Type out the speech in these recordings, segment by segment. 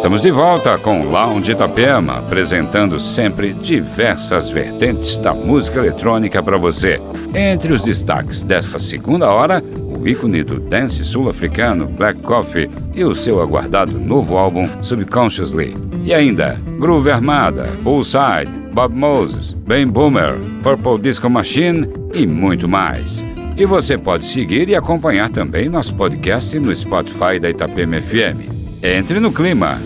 Estamos de volta com Lounge Itapema, apresentando sempre diversas vertentes da música eletrônica para você. Entre os destaques dessa segunda hora, o ícone do dance sul-africano Black Coffee e o seu aguardado novo álbum Subconsciously. E ainda, Groove Armada, Bullside, Bob Moses, Ben Boomer, Purple Disco Machine e muito mais. E você pode seguir e acompanhar também nosso podcast no Spotify da Itapema FM. Entre no clima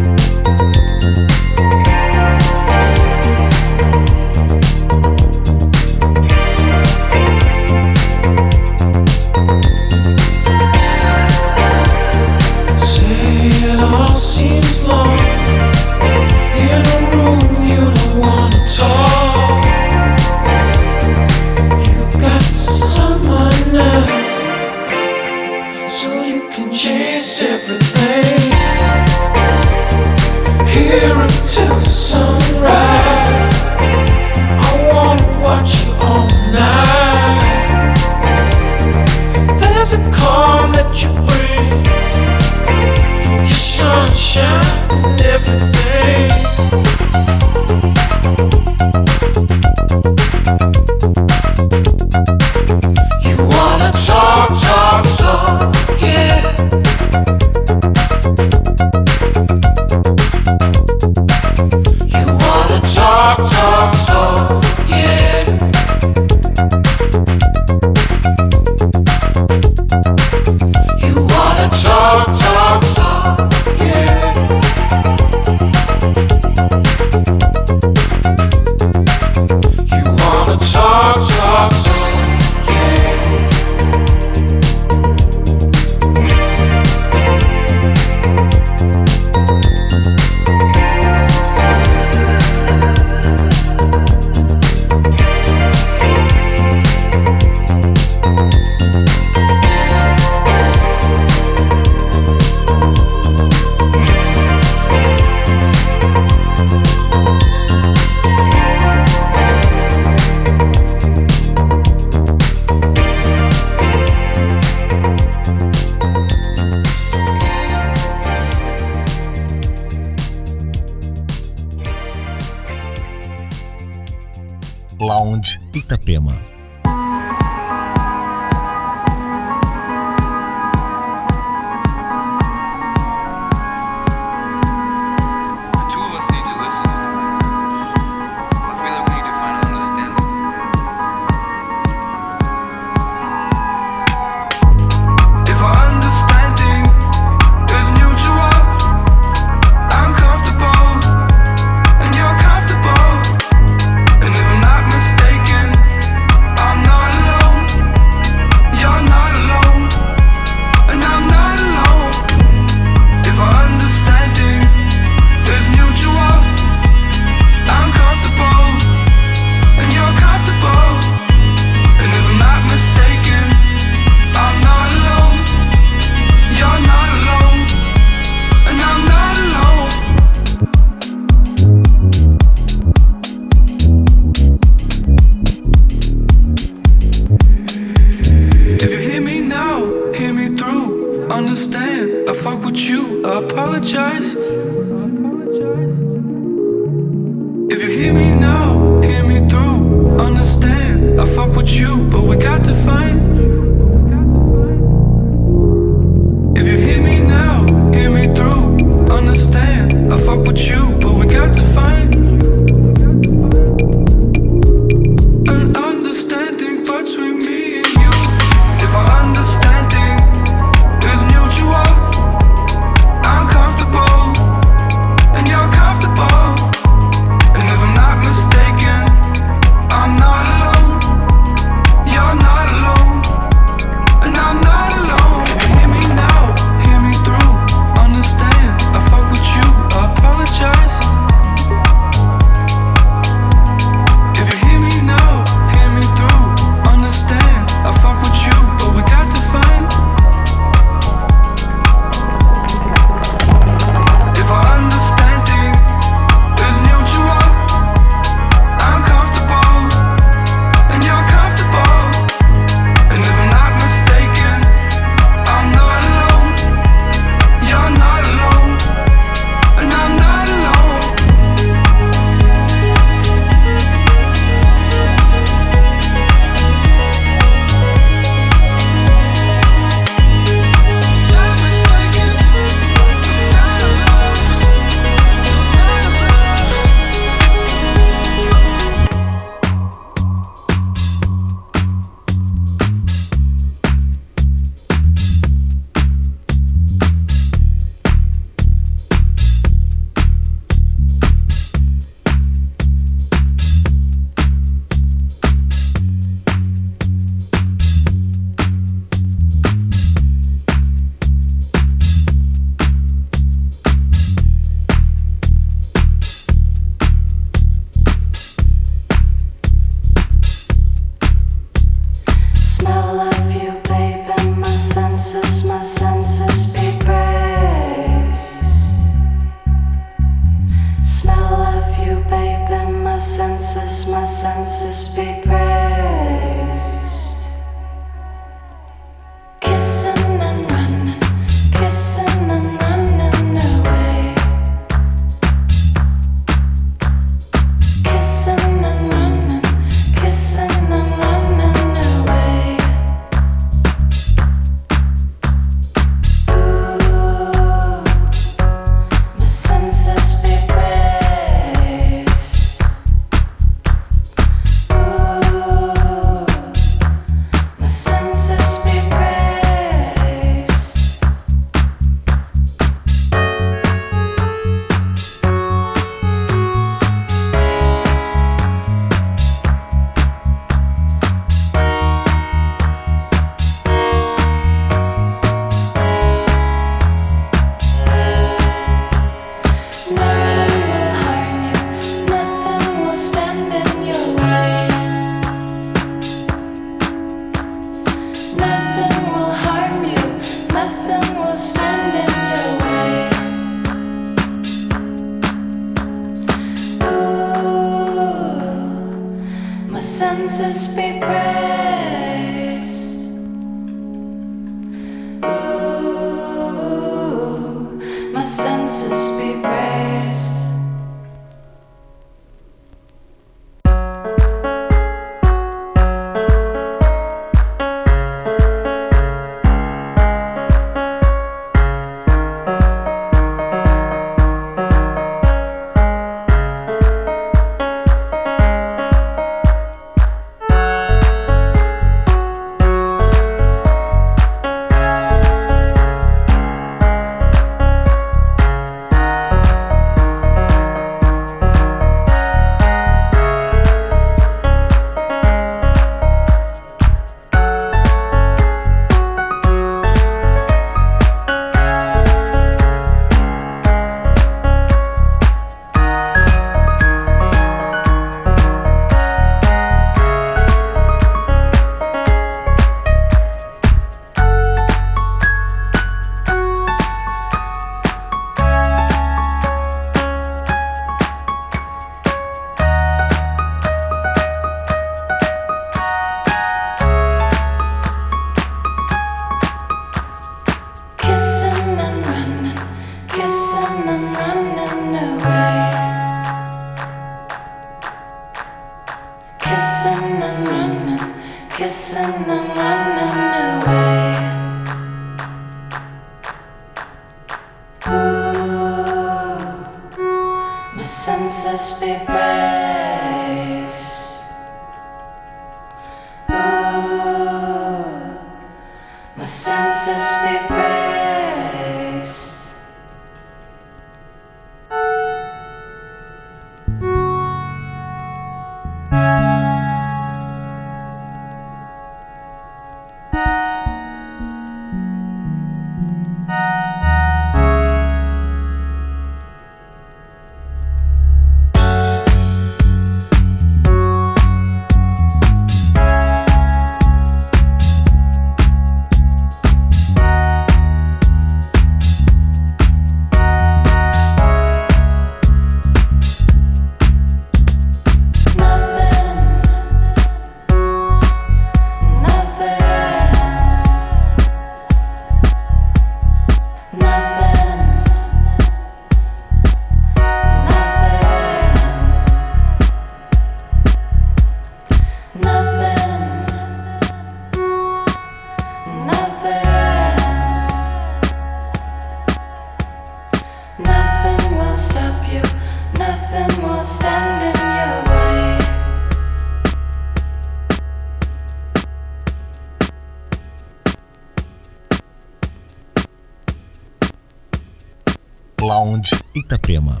Itapema.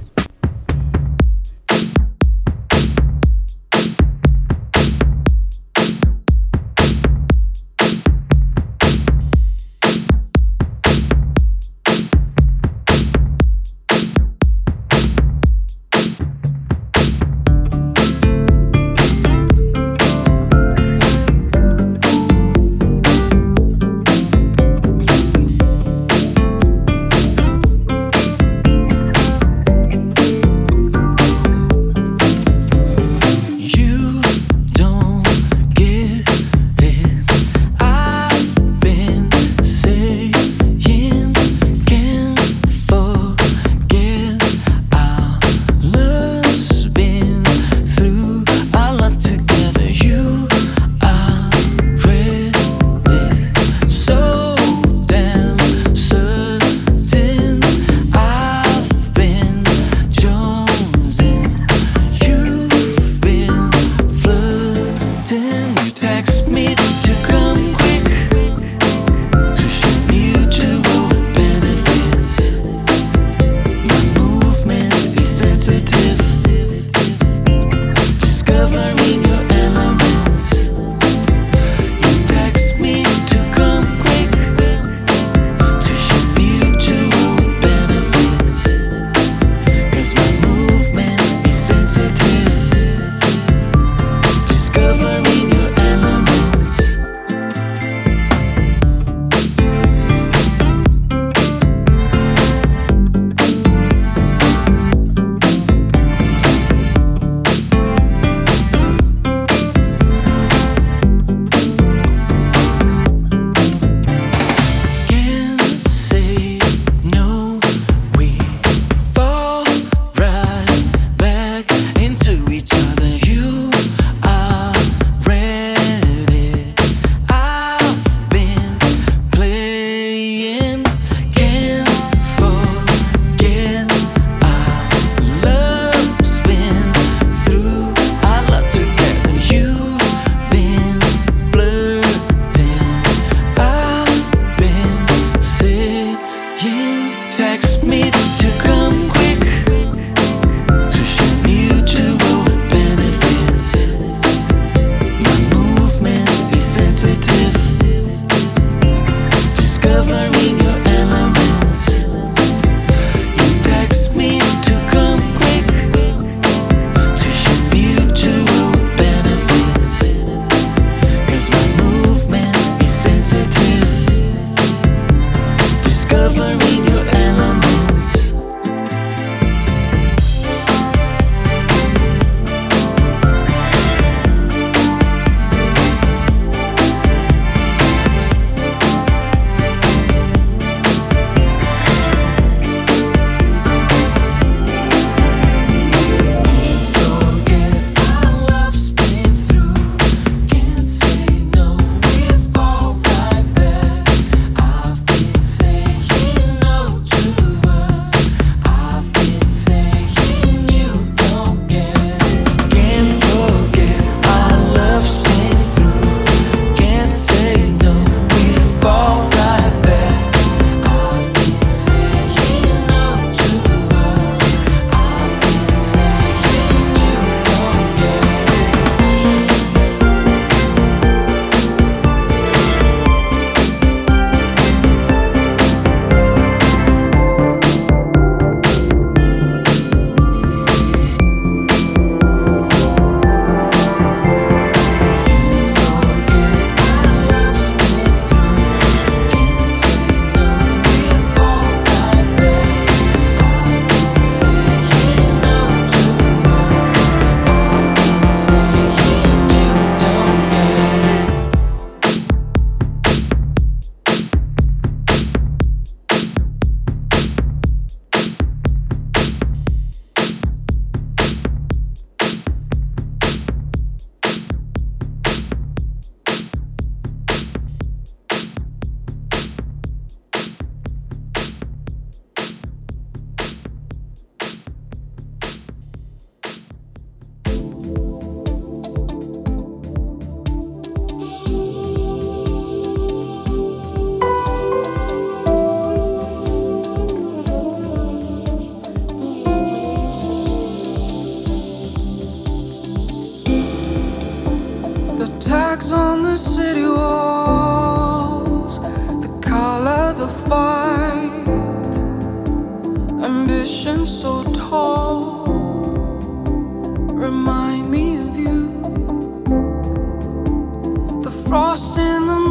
lost in the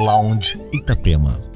Lounge Itapema.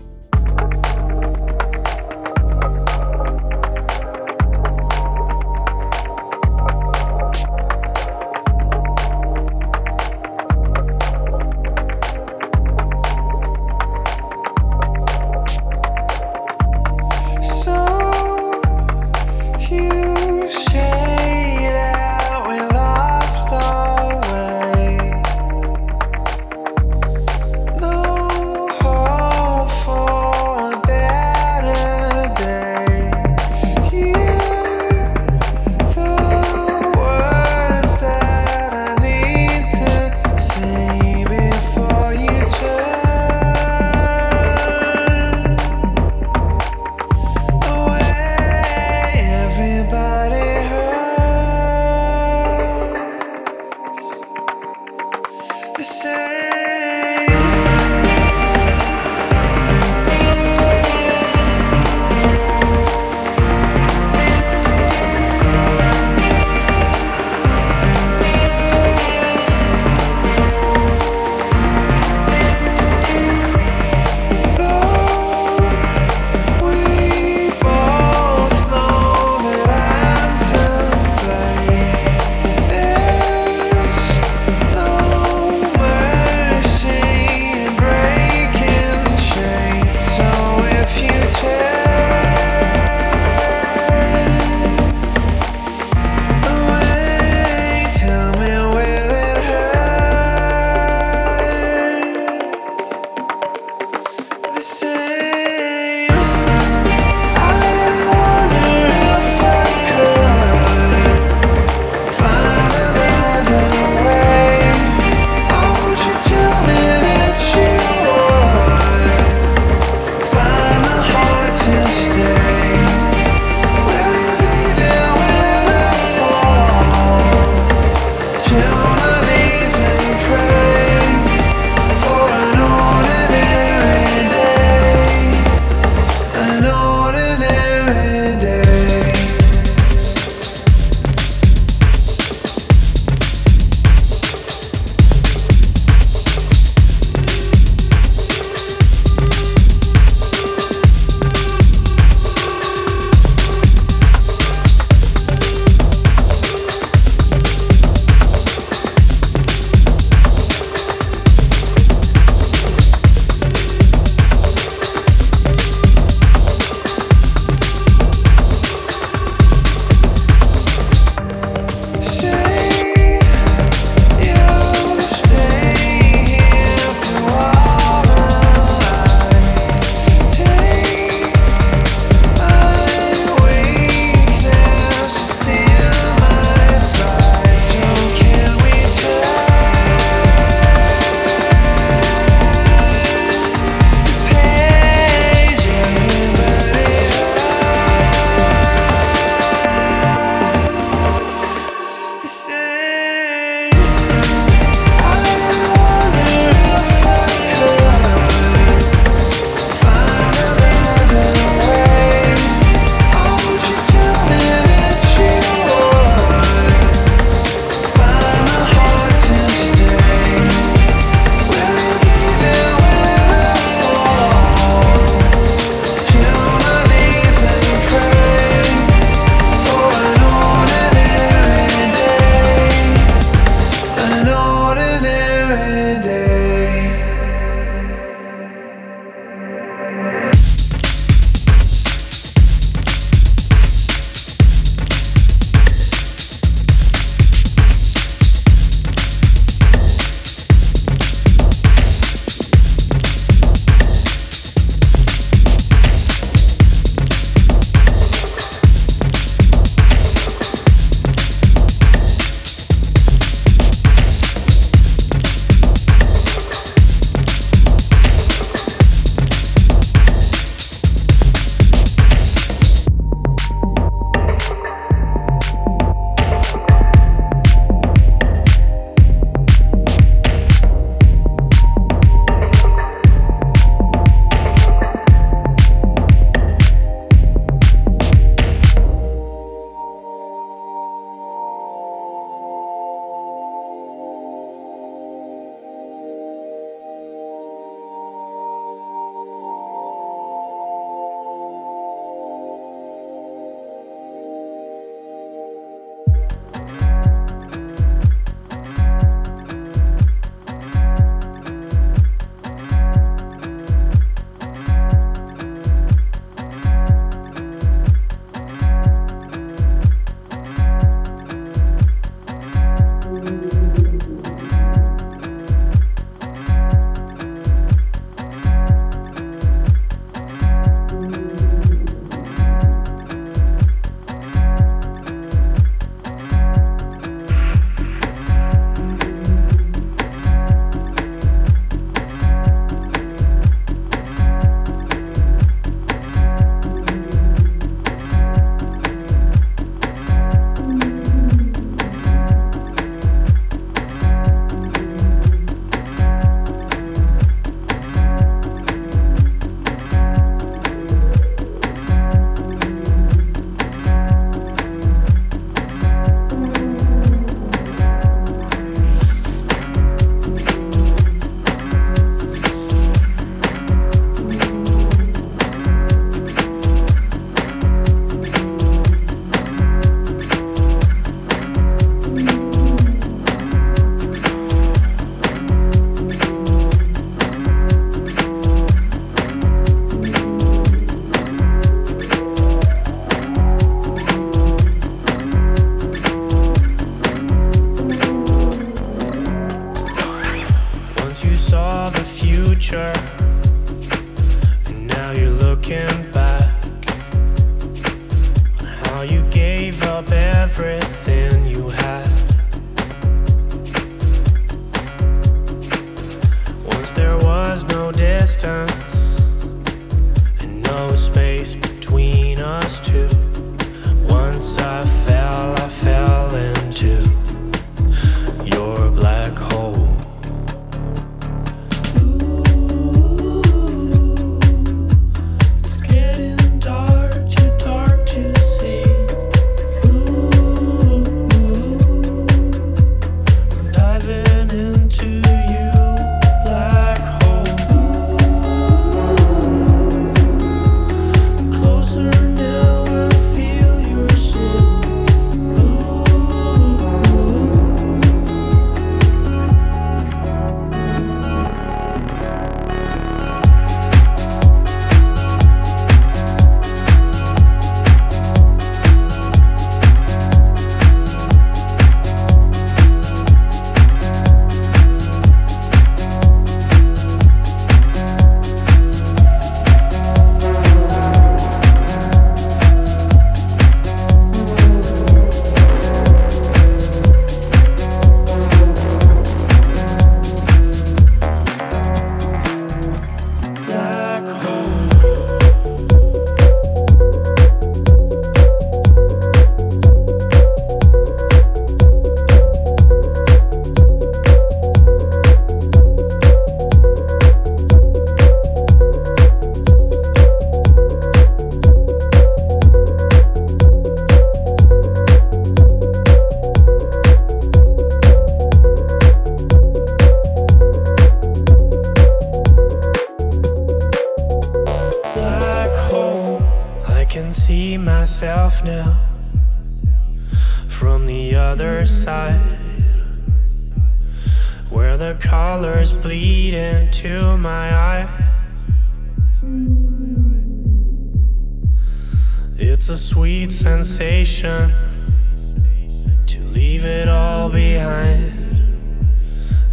behind.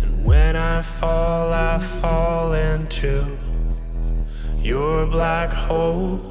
And when I fall, I fall into your black hole.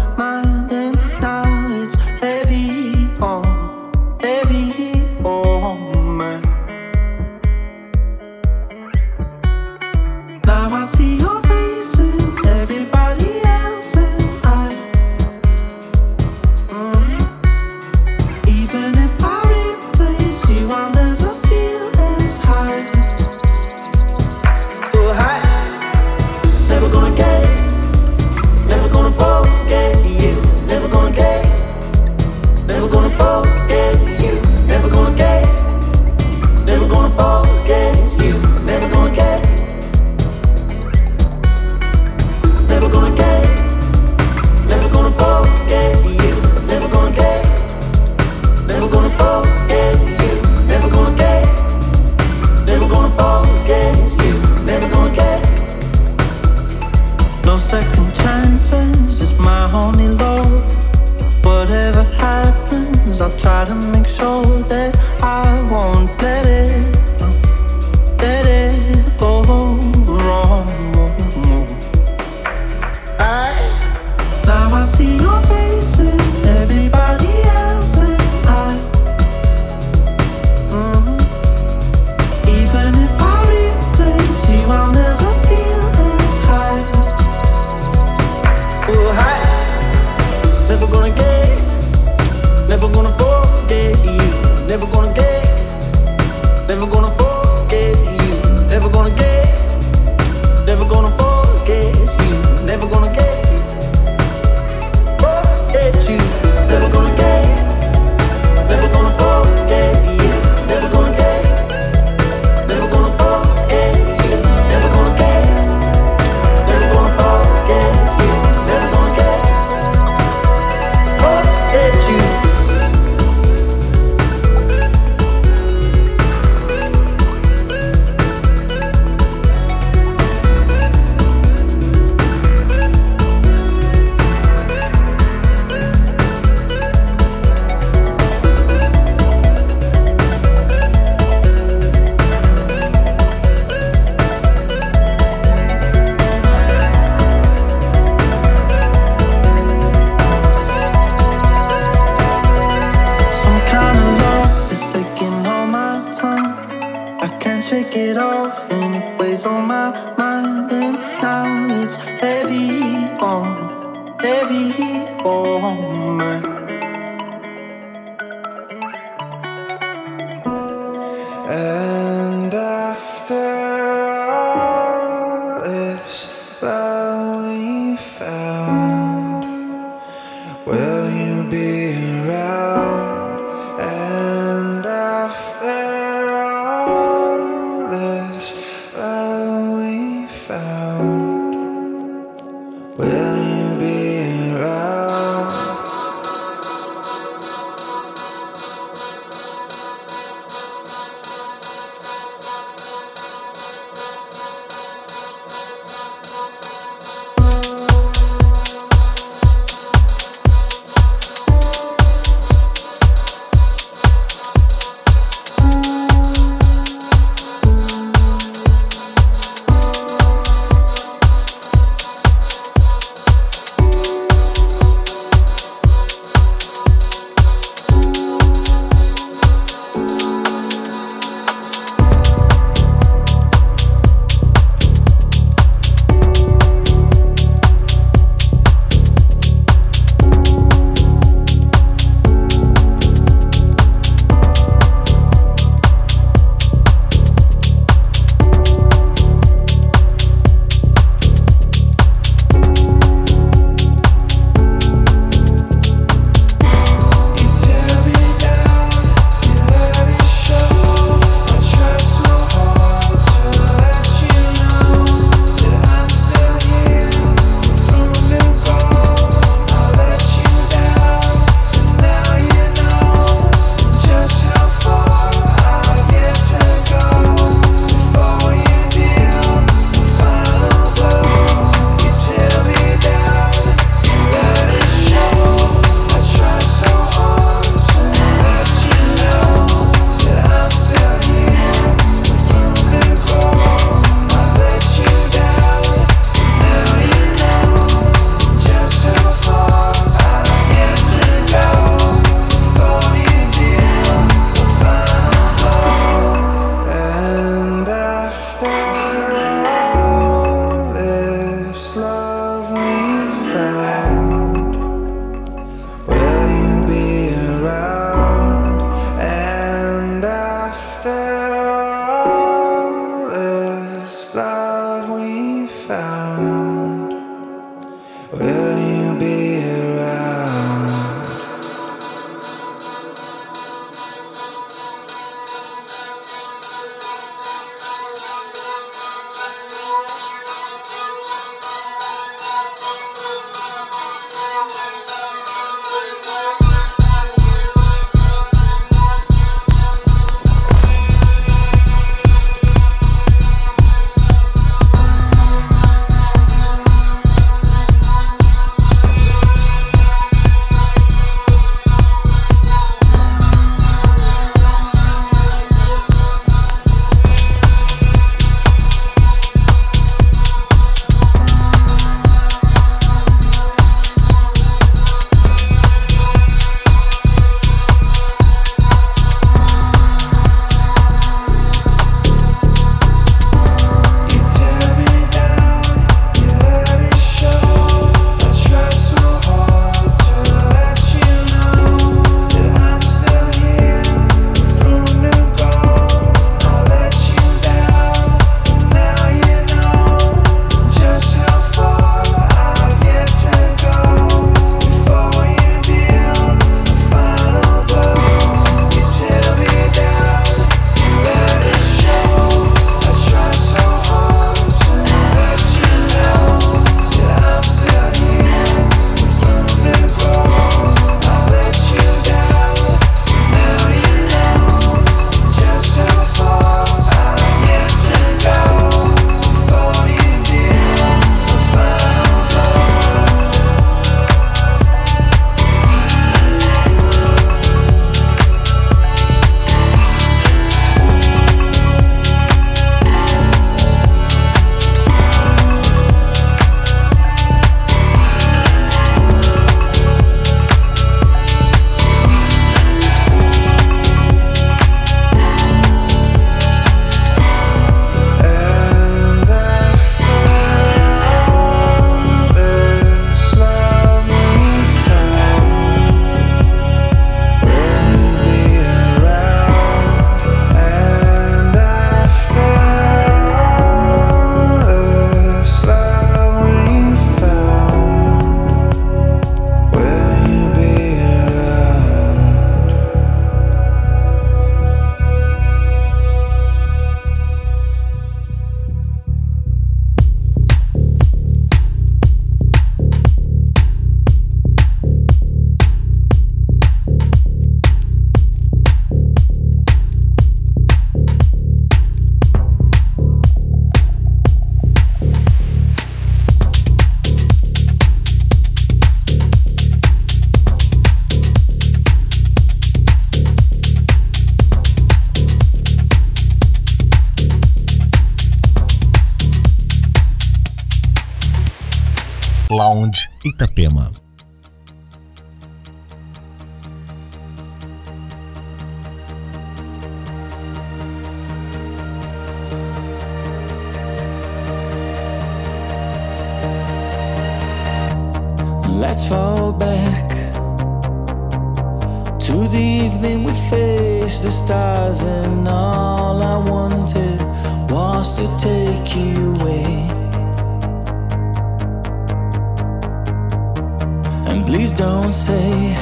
Please don't say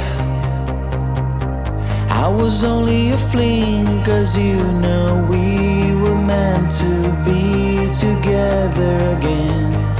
I was only a fling, cause you know we were meant to be together again.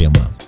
Ефрема.